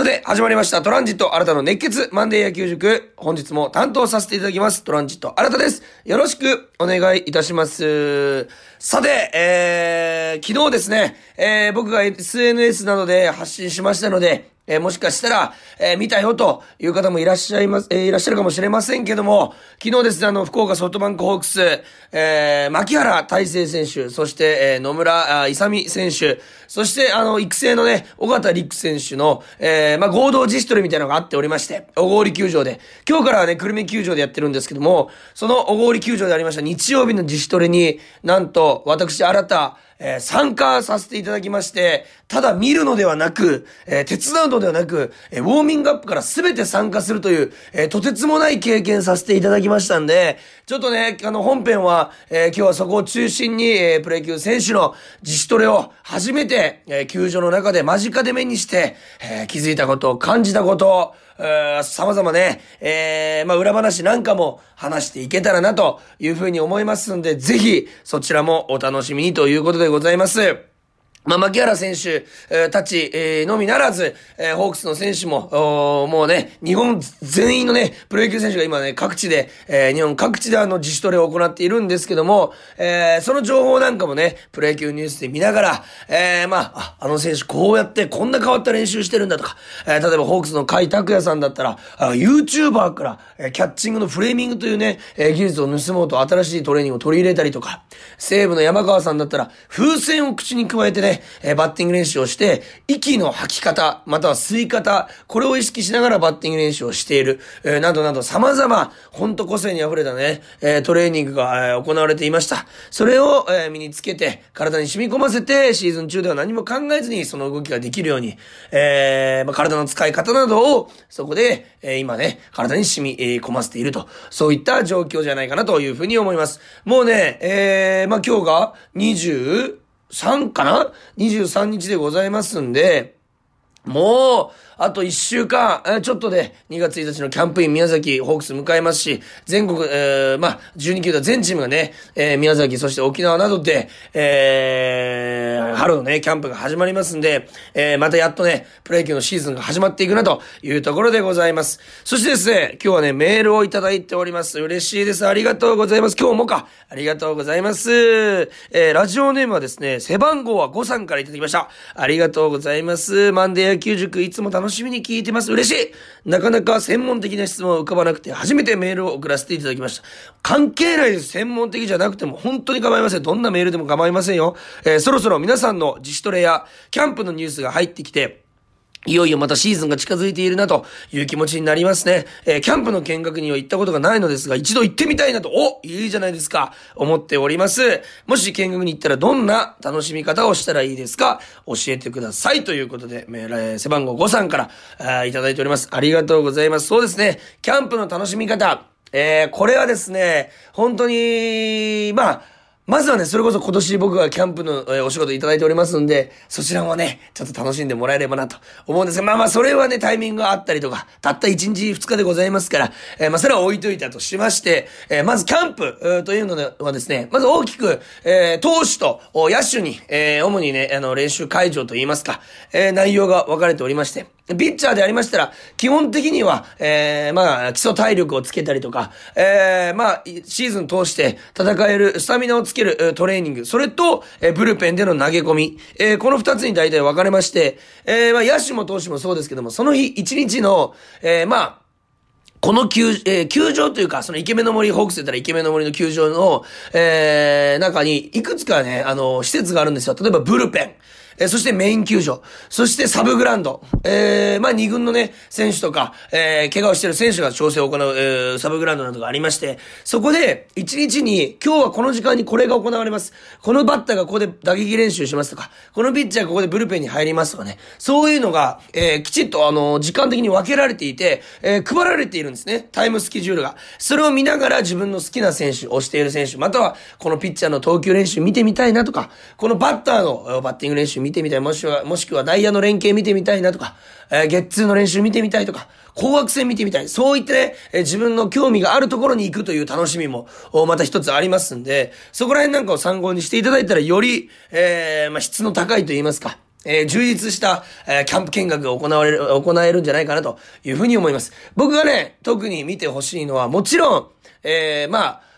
さて、始まりました。トランジット新たの熱血マンデー野球塾。本日も担当させていただきます。トランジット新たです。よろしくお願いいたします。さて、えー、昨日ですね、えー、僕が SNS などで発信しましたので、えー、もしかしたら、えー、見たよという方もいらっしゃいます、えー、いらっしゃるかもしれませんけども、昨日ですね、あの、福岡ソフトバンクホークス、え、牧原大成選手、そして、え、野村勇選手、そして、あの、育成のね、尾形陸選手の、え、まあ、合同自主トレみたいなのがあっておりまして、小郡球場で、今日からはね、久留米球場でやってるんですけども、その小郡球場でありました日曜日の自主トレに、なんと、私、新た、えー、参加させていただきまして、ただ見るのではなく、えー、手伝うのではなく、えー、ウォーミングアップから全て参加するという、えとてつもない経験させていただきましたんで、ちょっとね、あの本編は、え今日はそこを中心に、えプロ野球選手の自主トレを初めて、え球場の中で間近で目にして、え気づいたことを、感じたことを、様々ね、えー、まあ、裏話なんかも話していけたらなというふうに思いますんで、ぜひ、そちらもお楽しみにということでございます。まあ、牧原選手、えー、たち、えー、のみならず、えー、ホークスの選手も、もうね、日本全員のね、プロ野球選手が今ね、各地で、えー、日本各地であの自主トレを行っているんですけども、えー、その情報なんかもね、プロ野球ニュースで見ながら、えー、まあ、あ、あの選手こうやってこんな変わった練習してるんだとか、えー、例えばホークスの甲斐拓也さんだったら、あ YouTuber から、えー、キャッチングのフレーミングというね、えー、技術を盗もうと新しいトレーニングを取り入れたりとか、西武の山川さんだったら、風船を口に加えてね、え、バッティング練習をして、息の吐き方、または吸い方、これを意識しながらバッティング練習をしている、え、などなど様々、ほんと個性に溢れたね、え、トレーニングが、え、行われていました。それを、え、身につけて、体に染み込ませて、シーズン中では何も考えずにその動きができるように、え、まあ、体の使い方などを、そこで、え、今ね、体に染み込ませていると、そういった状況じゃないかなというふうに思います。もうね、えー、まあ、今日が20、3かな ?23 日でございますんで、もう、あと1週間、えちょっとで、2月1日のキャンプイン宮崎ホークス迎えますし、全国、えー、まあ、12球団全チームがね、えー、宮崎、そして沖縄などで、えー、春のね、キャンプが始まりますんで、えー、またやっとね、プロ野球のシーズンが始まっていくなというところでございます。そしてですね、今日はね、メールをいただいております。嬉しいです。ありがとうございます。今日もか。ありがとうございます。えー、ラジオネームはですね、背番号は5さんからいただきました。ありがとうございます。マンデー野球塾いつも楽ししみに聞いてます。嬉しいなかなか専門的な質問を浮かばなくて、初めてメールを送らせていただきました。関係ないです。専門的じゃなくても、本当に構いません。どんなメールでも構いませんよ。えー、そろそろ皆さんの自主トレや、キャンプのニュースが入ってきて、いよいよまたシーズンが近づいているなという気持ちになりますね。えー、キャンプの見学には行ったことがないのですが、一度行ってみたいなと、おいいじゃないですか、思っております。もし見学に行ったらどんな楽しみ方をしたらいいですか？教えてください。ということで、えー、背番号5さんからあいただいております。ありがとうございます。そうですね、キャンプの楽しみ方。えー、これはですね、本当に、まあ、まずはね、それこそ今年僕がキャンプの、お仕事いただいておりますんで、そちらもね、ちょっと楽しんでもらえればなと思うんです。が、まあまあ、それはね、タイミングがあったりとか、たった1日2日でございますから、えー、まあ、それは置いといたとしまして、えー、まずキャンプ、というのはですね、まず大きく、えー、投手と野手に、えー、主にね、あの、練習会場といいますか、えー、内容が分かれておりまして、ピッチャーでありましたら、基本的には、えー、まあ、基礎体力をつけたりとか、えー、まあ、シーズン通して戦える、スタミナをつけるトレーニング、それと、えー、ブルペンでの投げ込み、えー、この二つに大体分かれまして、えー、まあ、野手も投手もそうですけども、その日一日の、えー、まあ、この球、えー、球場というか、そのイケメンの森、ホークスで言ったらイケメンの森の球場の、えー、中に、いくつかね、あの、施設があるんですよ。例えば、ブルペン。えー、そしてメイン球場、そしてサブグラウンド、えー、まあ二軍のね、選手とか、えー、怪我をしてる選手が調整を行う、えー、サブグラウンドなどがありまして、そこで、一日に、今日はこの時間にこれが行われます。このバッターがここで打撃練習しますとか、このピッチャーがここでブルペンに入りますとかね、そういうのが、えー、きちっとあの、時間的に分けられていて、えー、配られているんですね。タイムスケジュールが。それを見ながら自分の好きな選手、推している選手、または、このピッチャーの投球練習見てみたいなとか、このバッターのバッティング練習見見てみたい、もしくは、もしくはダイヤの連携見てみたいなとか、えー、ゲッツーの練習見てみたいとか、紅白戦見てみたい。そういってね、えー、自分の興味があるところに行くという楽しみも、また一つありますんで、そこら辺なんかを参考にしていただいたら、より、えー、まあ、質の高いと言いますか、えー、充実した、えー、キャンプ見学が行われる、行えるんじゃないかなというふうに思います。僕がね、特に見てほしいのは、もちろん、えー、まあ、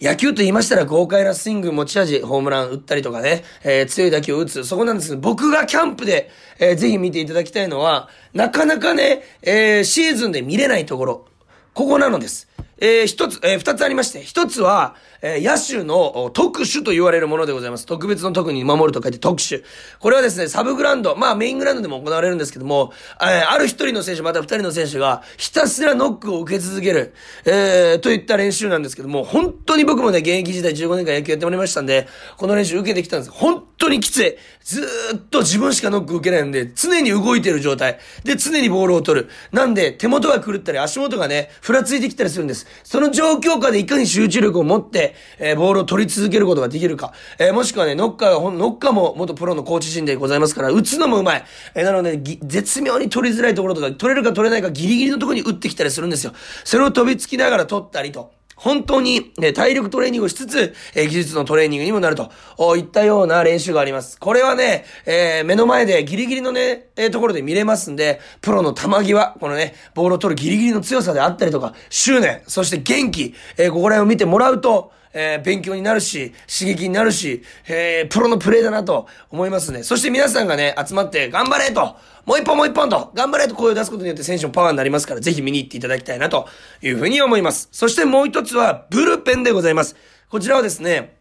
野球と言いましたら豪快なスイング持ち味、ホームラン打ったりとかね、えー、強い打球を打つ、そこなんですけど、僕がキャンプで、えー、ぜひ見ていただきたいのは、なかなかね、えー、シーズンで見れないところ、ここなのです。えー、一つ、えー、二つありまして、一つは、えー、野手の特殊と言われるものでございます。特別の特に守ると書いて特殊。これはですね、サブグラウンド、まあメイングラウンドでも行われるんですけども、えー、ある一人の選手、また二人の選手が、ひたすらノックを受け続ける、えー、といった練習なんですけども、本当に僕もね、現役時代15年間野球やっておりましたんで、この練習受けてきたんです。本当にきつい。ずーっと自分しかノック受けないんで、常に動いてる状態。で、常にボールを取る。なんで、手元が狂ったり、足元がね、ふらついてきたりするんです。その状況下でいかに集中力を持って、えー、ボールを取り続けることができるか。えー、もしくはね、ノッカーが、ノッカーも元プロのコーチ陣でございますから、打つのもうまい。えー、なので、絶妙に取りづらいところとか、取れるか取れないかギリギリのところに打ってきたりするんですよ。それを飛びつきながら取ったりと。本当に、ね、体力トレーニングをしつつ、え、技術のトレーニングにもなると、いったような練習があります。これはね、えー、目の前でギリギリのね、え、ところで見れますんで、プロの球際、このね、ボールを取るギリギリの強さであったりとか、執念、そして元気、えー、ここら辺を見てもらうと、えー、勉強になるし、刺激になるし、えー、プロのプレイだなと思いますね。そして皆さんがね、集まって頑張れと、もう一本もう一本と、頑張れと声を出すことによって選手のパワーになりますから、ぜひ見に行っていただきたいなというふうに思います。そしてもう一つは、ブルペンでございます。こちらはですね、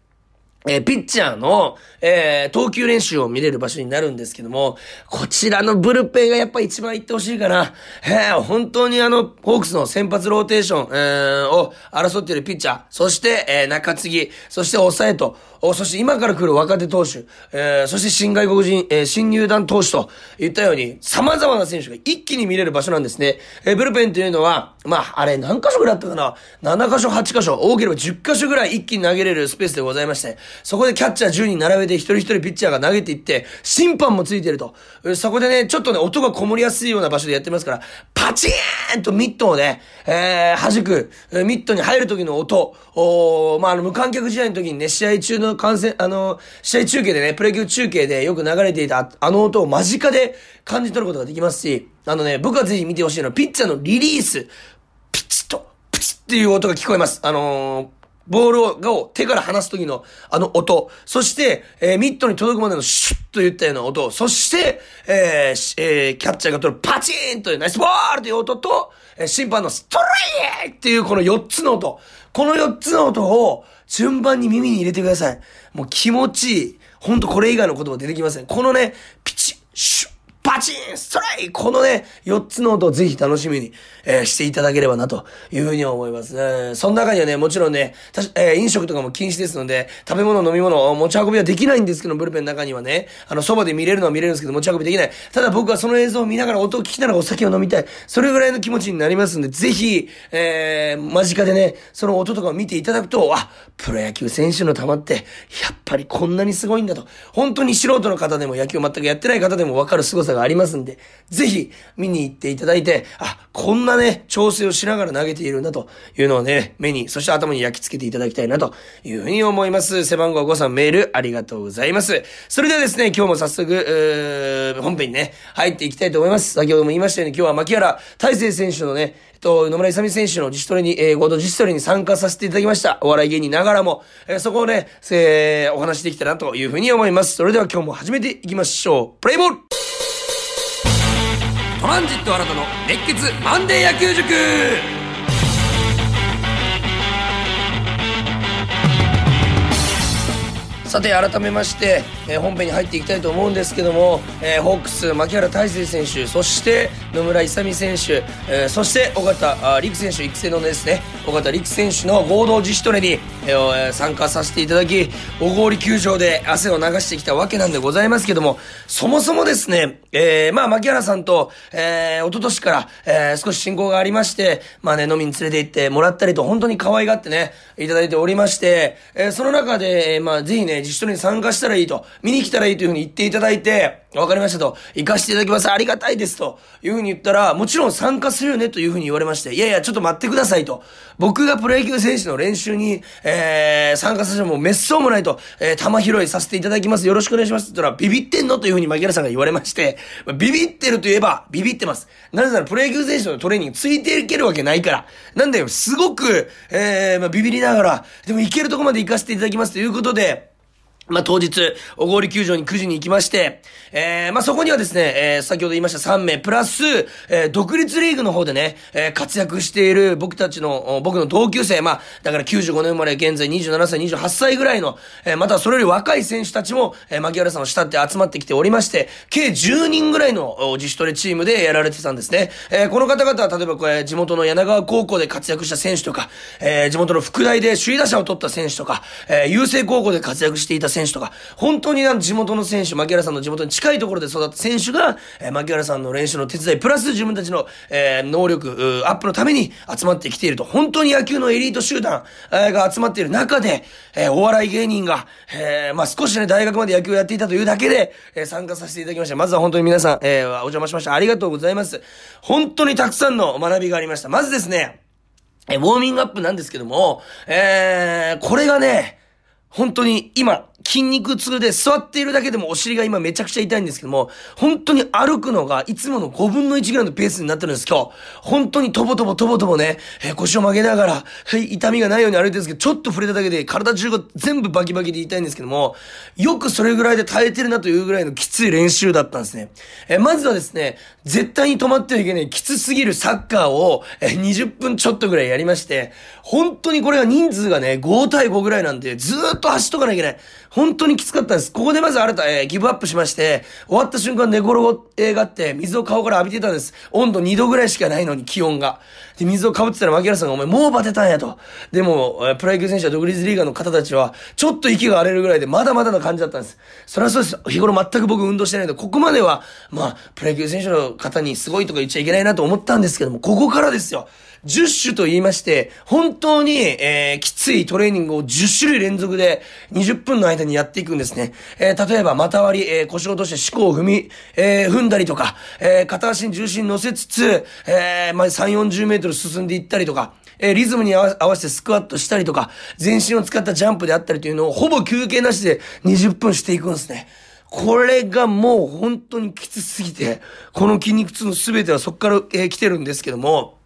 えー、ピッチャーの、えー、投球練習を見れる場所になるんですけども、こちらのブルペンがやっぱ一番行ってほしいかな。えー、本当にあの、ホークスの先発ローテーション、えー、を争っているピッチャー、そして、えー、中継ぎ、そして抑えと、そして今から来る若手投手、えー、そして新外国人、えー、新入団投手といったように、様々な選手が一気に見れる場所なんですね。えー、ブルペンというのは、まあ、あれ何箇所ぐらいあったかな ?7 箇所、8箇所、多ければ10箇所ぐらい一気に投げれるスペースでございまして、そこでキャッチャー10人並べて一人一人ピッチャーが投げていって、審判もついてると。そこでね、ちょっとね、音がこもりやすいような場所でやってますから、パチーンとミットをね、えー、弾く、ミットに入る時の音、おまあ、あの、無観客試合の時にね、試合中の観戦、あの、試合中継でね、プロ野球中継でよく流れていたあの音を間近で感じ取ることができますし、あのね、僕はぜひ見てほしいのは、ピッチャーのリリース、ピチッと、プチッっていう音が聞こえます。あのーボールをを手から離す時のあの音、そして、えー、ミットに届くまでのシュッといったような音、そして、えーえー、キャッチャーが取るパチーンというナイスボールという音と、え、審判のストレイっていうこの4つの音、この4つの音を順番に耳に入れてください。もう気持ちいい。ほんとこれ以外の言葉出てきません。このね、ピチッ、シュッ、パチンストライこのね、4つの音をぜひ楽しみに、えー、していただければなというふうに思いますね。その中にはね、もちろんね、たし、えー、飲食とかも禁止ですので、食べ物、飲み物、持ち運びはできないんですけど、ブルペンの中にはね、あの、そばで見れるのは見れるんですけど、持ち運びできない。ただ僕はその映像を見ながら音を聞きながらお酒を飲みたい。それぐらいの気持ちになりますんで、ぜひ、えー、間近でね、その音とかを見ていただくと、あ、プロ野球選手の球って、やっぱりこんなにすごいんだと。本当に素人の方でも野球全くやってない方でもわかる凄さがありますんで、ぜひ見に行っていただいて、あ、こんなね、調整をしながら投げているんだというのをね、目に、そして頭に焼き付けていただきたいなというふうに思います。背番号5さんメールありがとうございます。それではですね、今日も早速、本編にね、入っていきたいと思います。先ほども言いましたように今日は牧原大成選手のね、と、野村勇選手の自主トレに、えー、合同自主トレに参加させていただきました。お笑い芸人ながらも、えー、そこをね、えー、お話できたらなというふうに思います。それでは今日も始めていきましょう。プレイボールトランジット新たの熱血マンデー野球塾て改めまして、えー、本編に入っていきたいと思うんですけども、えー、ホークス牧原大成選手そして野村勇選手、えー、そして尾形陸選手育成のですね尾形陸選手の合同自主トレに、えー、参加させていただき小郡球場で汗を流してきたわけなんでございますけどもそもそもですね、えー、まあ牧原さんと、えー、一昨年から、えー、少し親交がありましてまあね飲みに連れて行ってもらったりと本当に可愛がってねいただいておりまして、えー、その中で、まあぜひね、自主トレに参加したらいいと、見に来たらいいというふうに言っていただいて、わかりましたと、行かせていただきます、ありがたいですと、いうふうに言ったら、もちろん参加するよねというふうに言われまして、いやいや、ちょっと待ってくださいと。僕がプロ野球選手の練習に、えー、参加させても滅相もないと、えー、玉拾いさせていただきます。よろしくお願いしますって言ったら、ビビってんのというふうに牧原さんが言われまして、ビビってるといえば、ビビってます。なぜなら、プロ野球選手のトレーニングついていけるわけないから。なんだよ、すごく、えー、まあ、ビビりながら、でも行けるとこまで行かせていただきますということで、まあ、当日、小郡球場に9時に行きまして、えー、まあ、そこにはですね、えー、先ほど言いました3名、プラス、えー、独立リーグの方でね、えー、活躍している僕たちの、僕の同級生、まあ、だから95年生まれ、現在27歳、28歳ぐらいの、えー、またそれより若い選手たちも、えー、牧原さんを慕って集まってきておりまして、計10人ぐらいの自主トレチームでやられてたんですね。えー、この方々は、例えばこれ、地元の柳川高校で活躍した選手とか、えー、地元の副大で首位打者を取った選手とか、えー、優勢高校で活躍していた選手選手とか、本当に地元の選手、牧原さんの地元に近いところで育った選手が、えー、牧原さんの練習の手伝い、プラス自分たちの、えー、能力、アップのために集まってきていると。本当に野球のエリート集団、えー、が集まっている中で、えー、お笑い芸人が、えー、まあ少しね、大学まで野球をやっていたというだけで、えー、参加させていただきました。まずは本当に皆さん、えー、お邪魔しました。ありがとうございます。本当にたくさんの学びがありました。まずですね、え、ウォーミングアップなんですけども、えー、これがね、本当に今、筋肉痛で座っているだけでもお尻が今めちゃくちゃ痛いんですけども、本当に歩くのがいつもの5分の1ぐらいのペースになってるんです今日。本当にとぼとぼとぼとぼね、えー、腰を曲げながら、はい、痛みがないように歩いてるんですけど、ちょっと触れただけで体中が全部バキバキで痛いんですけども、よくそれぐらいで耐えてるなというぐらいのきつい練習だったんですね。えー、まずはですね、絶対に止まってはいけないきつすぎるサッカーを、えー、20分ちょっとぐらいやりまして、本当にこれが人数がね、5対5ぐらいなんで、ずーっと走っとかなきゃいけない。本当にきつかったです。ここでまず新た、えー、ギブアップしまして、終わった瞬間寝転がって、水を顔から浴びてたんです。温度2度ぐらいしかないのに、気温が。で、水をかぶってたら、牧原さんが、お前もうバテたんやと。でも、えー、プロ野球選手は独立リーガーの方たちは、ちょっと息が荒れるぐらいで、まだまだな感じだったんです。そりゃそうです。日頃全く僕運動してないので、ここまでは、まあ、プロ野球選手の方にすごいとか言っちゃいけないなと思ったんですけども、ここからですよ。10種と言いまして、本当に、えー、きついトレーニングを10種類連続で20分の間にやっていくんですね。えー、例えば、股割り、えー、腰を落として思考を踏み、えー、踏んだりとか、えー、片足に重心乗せつつ、えー、まあ、3、40メートル進んでいったりとか、えー、リズムに合わせてスクワットしたりとか、全身を使ったジャンプであったりというのをほぼ休憩なしで20分していくんですね。これがもう本当にきつすぎて、この筋肉痛の全てはそこから、えー、来てるんですけども、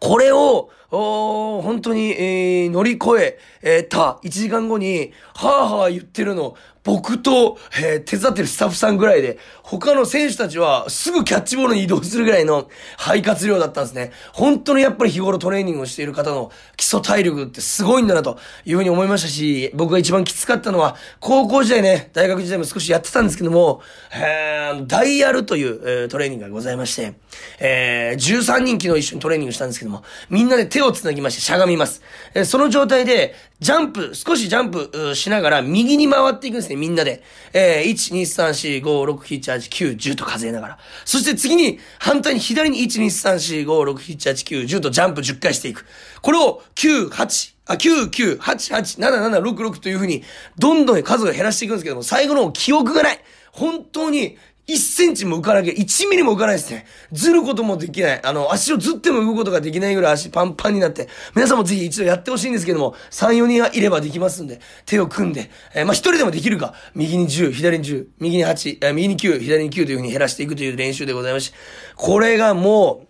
これを、本当に、えー、乗り越え、た。1時間後に、はぁはぁ言ってるの、僕と、えー、手伝ってるスタッフさんぐらいで、他の選手たちはすぐキャッチボールに移動するぐらいの肺活量だったんですね。本当にやっぱり日頃トレーニングをしている方の基礎体力ってすごいんだなというふうに思いましたし、僕が一番きつかったのは、高校時代ね、大学時代も少しやってたんですけども、えー、ダイヤルという、えー、トレーニングがございまして、えー、13人昨日一緒にトレーニングしたんですけども、みんなで手を繋ぎましてしゃがみます。えー、その状態で、ジャンプ、少しジャンプしながら右に回っていくんですね、みんなで。えー、1、2、3、4、5、6、7、8、9、10と数えながら。そして次に、反対に左に1、2、3、4、5、6、7、8、9、10とジャンプ10回していく。これを9、8、あ、9、9、8、8、7、7、6、6というふうに、どんどん数が減らしていくんですけども、最後の記憶がない。本当に、1センチも浮かなきゃ、1ミリも浮かないですね。ずることもできない。あの、足をずっても動くことができないぐらい足パンパンになって、皆さんもぜひ一度やってほしいんですけども、3、4人はいればできますんで、手を組んで、えー、まあ、一人でもできるか、右に10、左に10、右に8、えー、右に9、左に9というふうに減らしていくという練習でございまし、これがもう、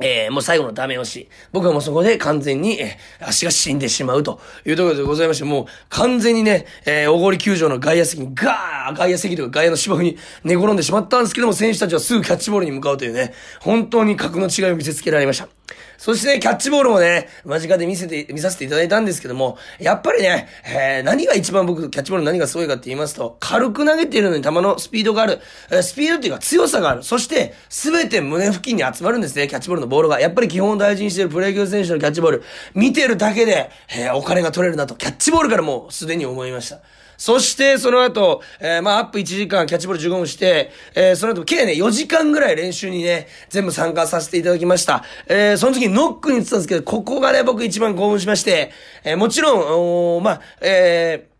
えー、もう最後のダメ押し。僕はもうそこで完全に、えー、足が死んでしまうというところでございまして、もう完全にね、えー、大堀球場の外野席にガー外野席とか外野の芝生に寝転んでしまったんですけども、選手たちはすぐキャッチボールに向かうというね、本当に格の違いを見せつけられました。そしてね、キャッチボールもね、間近で見せて、見させていただいたんですけども、やっぱりね、えー、何が一番僕、キャッチボール何がすごいかって言いますと、軽く投げているのに球のスピードがある、えー、スピードっていうか強さがある。そして、すべて胸付近に集まるんですね、キャッチボールのボールが。やっぱり基本を大事にしているプロ野球選手のキャッチボール、見てるだけで、えー、お金が取れるなと、キャッチボールからもうすでに思いました。そして、その後、えー、まあ、アップ1時間、キャッチボール15分して、えー、その後、計ね、4時間ぐらい練習にね、全部参加させていただきました。えー、その時にノックに行ってたんですけど、ここがね、僕一番興奮しまして、えー、もちろん、おまあ、えー、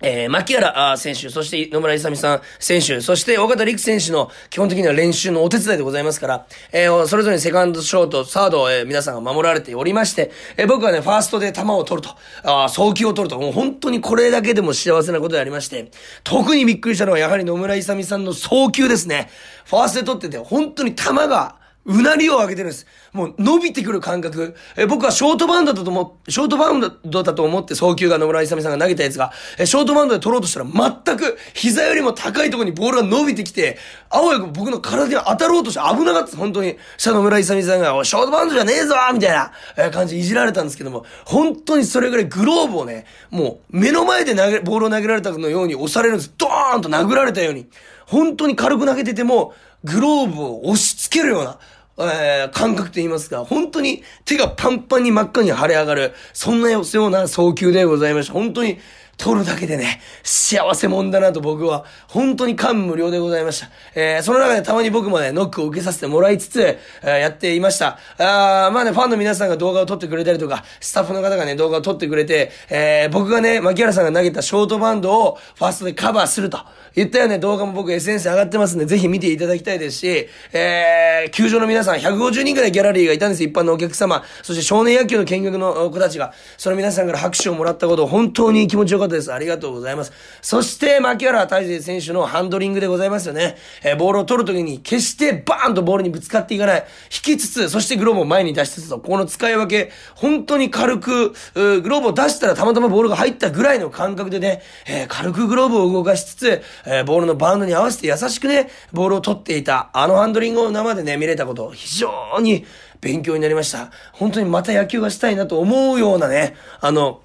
えー、牧原選手、そして野村勇さん選手、そして岡田陸選手の基本的には練習のお手伝いでございますから、えー、それぞれセカンド、ショート、サードを、えー、皆さんが守られておりまして、えー、僕はね、ファーストで球を取ると、あ送球を取ると、もう本当にこれだけでも幸せなことでありまして、特にびっくりしたのはやはり野村勇さんの送球ですね。ファーストで取ってて、本当に球が、うなりを上げてるんです。もう伸びてくる感覚。え僕はショートバウンドだと思ショートバウンドだと思って送球が野村勇さんが投げたやつが、えショートバウンドで取ろうとしたら全く膝よりも高いところにボールが伸びてきて、あわよく僕の体に当たろうとして危なかったです。本当に。した野村勇さんが、ショートバウンドじゃねえぞみたいな、え感じでいじられたんですけども、本当にそれぐらいグローブをね、もう目の前で投げ、ボールを投げられたのように押されるんです。ドーンと殴られたように。本当に軽く投げてても、グローブを押し付けるような、えー、感覚と言いますか、本当に手がパンパンに真っ赤に腫れ上がる、そんなような送球でございました。本当に、取るだけでね、幸せもんだなと僕は、本当に感無量でございました。えー、その中でたまに僕もね、ノックを受けさせてもらいつつ、えー、やっていました。あーまあね、ファンの皆さんが動画を撮ってくれたりとか、スタッフの方がね、動画を撮ってくれて、えー、僕がね、牧原さんが投げたショートバンドをファーストでカバーすると。言ったよね、動画も僕 SNS 上がってますんで、ぜひ見ていただきたいですし、えー、球場の皆さん、150人くらいギャラリーがいたんです、一般のお客様。そして少年野球の見学の子たちが、その皆さんから拍手をもらったことを、本当に気持ちよかったです。ありがとうございます。そして、牧原大成選手のハンドリングでございますよね。えー、ボールを取るときに、決してバーンとボールにぶつかっていかない。引きつつ、そしてグローブを前に出しつつと、この使い分け、本当に軽く、グローブを出したらたまたまボールが入ったぐらいの感覚でね、えー、軽くグローブを動かしつつ、えー、ボールのバウンドに合わせて優しくね、ボールを取っていた、あのハンドリングを生でね、見れたこと、非常に勉強になりました。本当にまた野球がしたいなと思うようなね、あの、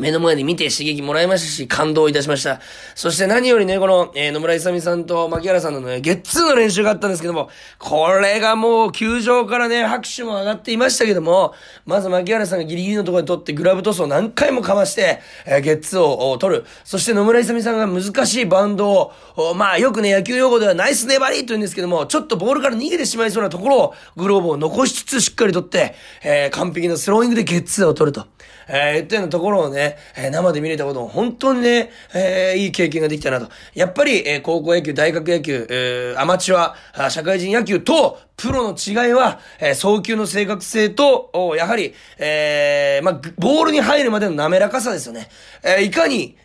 目の前で見て刺激もらいましたし、感動いたしました。そして何よりね、この、えー、野村勇さんと牧原さんのね、ゲッツーの練習があったんですけども、これがもう、球場からね、拍手も上がっていましたけども、まず牧原さんがギリギリのところで取って、グラブトスを何回もかまして、えー、ゲッツーを取る。そして野村勇さんが難しいバウンドを、まあ、よくね、野球用語ではナイス粘りと言うんですけども、ちょっとボールから逃げてしまいそうなところを、グローブを残しつつしっかり取って、えー、完璧なスローイングでゲッツーを取ると。えー、言ったようなところをね、えー、生で見れたことも本当にね、えー、いい経験ができたなと。やっぱり、えー、高校野球、大学野球、えー、アマチュア、社会人野球と、プロの違いは、えー、送球の正確性と、やはり、えー、まあ、ボールに入るまでの滑らかさですよね。えー、いかに、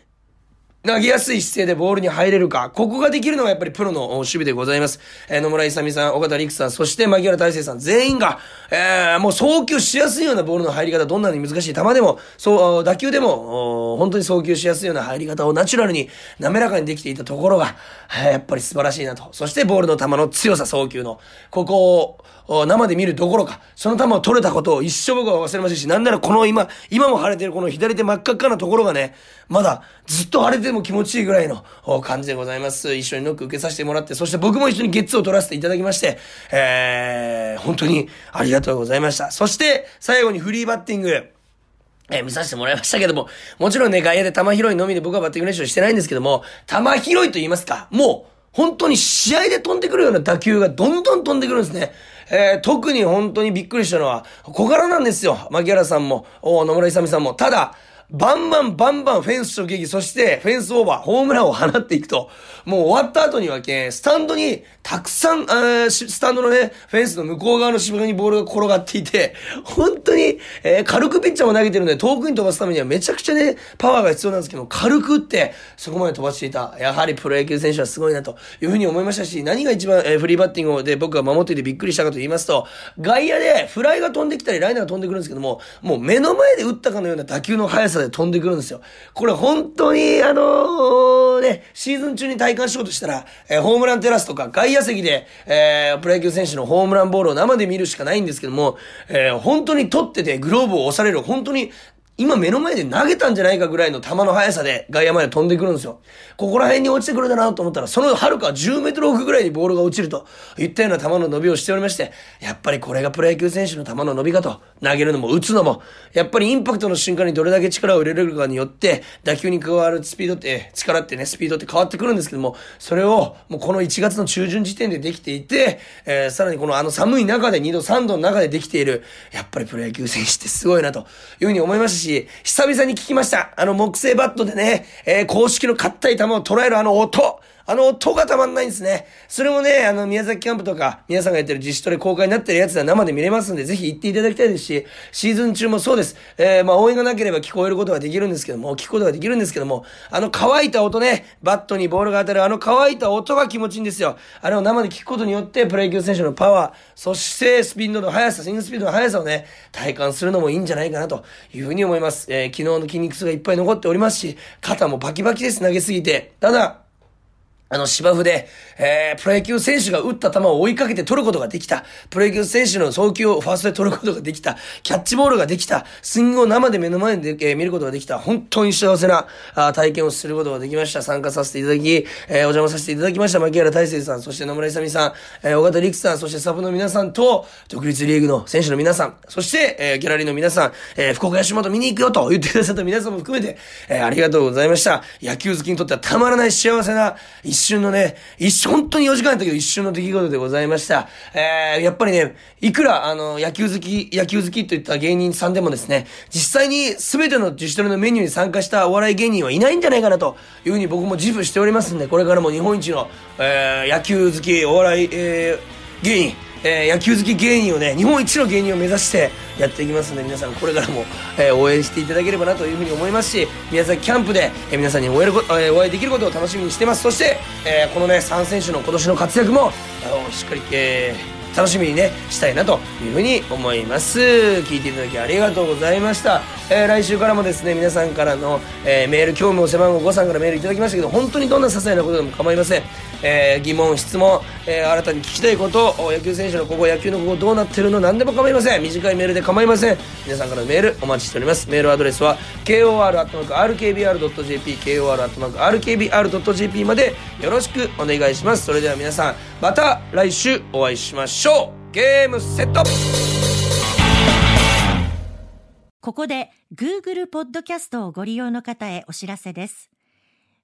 投げやすい姿勢でボールに入れるか。ここができるのがやっぱりプロの守備でございます。えー、野村勇さん、岡田陸さん、そして牧原大成さん、全員が、えー、もう送球しやすいようなボールの入り方、どんなに難しい球でも、そう、打球でも、本当に送球しやすいような入り方をナチュラルに、滑らかにできていたところが、えー、やっぱり素晴らしいなと。そしてボールの球の強さ、送球の、ここを、生で見るどころか、その球を取れたことを一生僕は忘れませんし、なんならこの今、今も腫れてるこの左手真っ赤っかなところがね、まだずっと腫れてるも気持ちいいぐらいの感じでございます。一緒にノック受けさせてもらって、そして僕も一緒にゲッツを取らせていただきまして、えー、本当にありがとうございました。そして、最後にフリーバッティング。えー、見させてもらいましたけども、もちろんね、外野で球拾いのみで僕はバッティング練習してないんですけども、球拾いと言いますか、もう、本当に試合で飛んでくるような打球がどんどん飛んでくるんですね。えー、特に本当にびっくりしたのは、小柄なんですよ。牧原さんも、野村勇さんも。ただ、バンバンバンバンフェンス直撃、そしてフェンスオーバー、ホームランを放っていくと、もう終わった後にはけ、スタンドにたくさん、あスタンドのね、フェンスの向こう側の芝生にボールが転がっていて、本当に、えー、軽くピッチャーも投げてるんで、遠くに飛ばすためにはめちゃくちゃね、パワーが必要なんですけど、軽く打って、そこまで飛ばしていた。やはりプロ野球選手はすごいな、というふうに思いましたし、何が一番、えー、フリーバッティングで僕が守っていてびっくりしたかと言いますと、外野でフライが飛んできたり、ライナーが飛んでくるんですけども、もう目の前で打ったかのような打球の速さで飛んでくるんですよ。これ本当に、あのー、ね、シーズン中に体感しようとしたら、えー、ホームランテラスとか外野席で、えー、プロ野球選手のホームランボールを生で見るしかないんですけども、えー、本当に取っててグローブを押される、本当に今目の前で投げたんじゃないかぐらいの球の速さで外野まで飛んでくるんですよ。ここら辺に落ちてくるだなと思ったら、その遥か10メートル奥ぐらいにボールが落ちるといったような球の伸びをしておりまして、やっぱりこれがプロ野球選手の球の伸びかと、投げるのも打つのも、やっぱりインパクトの瞬間にどれだけ力を入れるかによって、打球に加わるスピードって、力ってね、スピードって変わってくるんですけども、それをもうこの1月の中旬時点でできていて、えー、さらにこのあの寒い中で2度3度の中でできている、やっぱりプロ野球選手ってすごいなというふうに思いましたし、し、久々に聞きました。あの木製バットでね、えー、公式の硬い球を捉えるあの音。あの音がたまんないんですね。それもね、あの、宮崎キャンプとか、皆さんがやってる自主トレ公開になってるやつは生で見れますんで、ぜひ行っていただきたいですし、シーズン中もそうです。えー、まあ、応援がなければ聞こえることができるんですけども、聞くことができるんですけども、あの乾いた音ね、バットにボールが当たるあの乾いた音が気持ちいいんですよ。あれを生で聞くことによって、プロ野球選手のパワー、そしてスピードの速さ、スイングスピードの速さをね、体感するのもいいんじゃないかなというふうに思います。えー、昨日の筋肉痛がいっぱい残っておりますし、肩もバキバキです、投げすぎて。ただ、あの芝生で、えー、プロ野球選手が打った球を追いかけて取ることができた。プロ野球選手の送球をファーストで取ることができた。キャッチボールができた。スイングを生で目の前で、えー、見ることができた。本当に幸せなあ体験をすることができました。参加させていただき、えー、お邪魔させていただきました。牧原大成さん、そして野村勇さん、えー、尾形陸さん、そしてサブの皆さんと、独立リーグの選手の皆さん、そして、えー、ギャラリーの皆さん、えー、福岡吉本見に行くよと言ってくださった皆さんも含めて、えー、ありがとうございました。野球好きにとってはたまらない幸せな瞬のね、一瞬、本当に4時間やったけど一瞬の出来事でございました。えー、やっぱりね、いくら、あの、野球好き、野球好きといった芸人さんでもですね、実際に全ての自主トレのメニューに参加したお笑い芸人はいないんじゃないかなというふうに僕も自負しておりますんで、これからも日本一の、えー、野球好き、お笑い、えー、芸人、えー、野球好き芸人をね、日本一の芸人を目指してやっていきますので、皆さんこれからも、えー、応援していただければなというふうに思いますし、宮崎キャンプで、えー、皆さんにお会いえお会いできることを楽しみにしてます。そして、えこのね、3選手の今年の活躍も、あのしっかり、え楽しみにね、したいなというふうに思います。聞いていただきありがとうございました。えー、来週からもですね、皆さんからの、えー、メール、今日も背番号5さんからメールいただきましたけど、本当にどんな些細なことでも構いません。えー、疑問、質問、えー、新たに聞きたいこと、野球選手のここ、野球のここどうなってるの何でも構いません。短いメールで構いません。皆さんからのメールお待ちしております。メールアドレスは、kor.rkbr.jp、kor.rkbr.jp までよろしくお願いします。それでは皆さん、また来週お会いしましょう。ゲームセットここで Google ポッドキャストをご利用の方へお知らせです。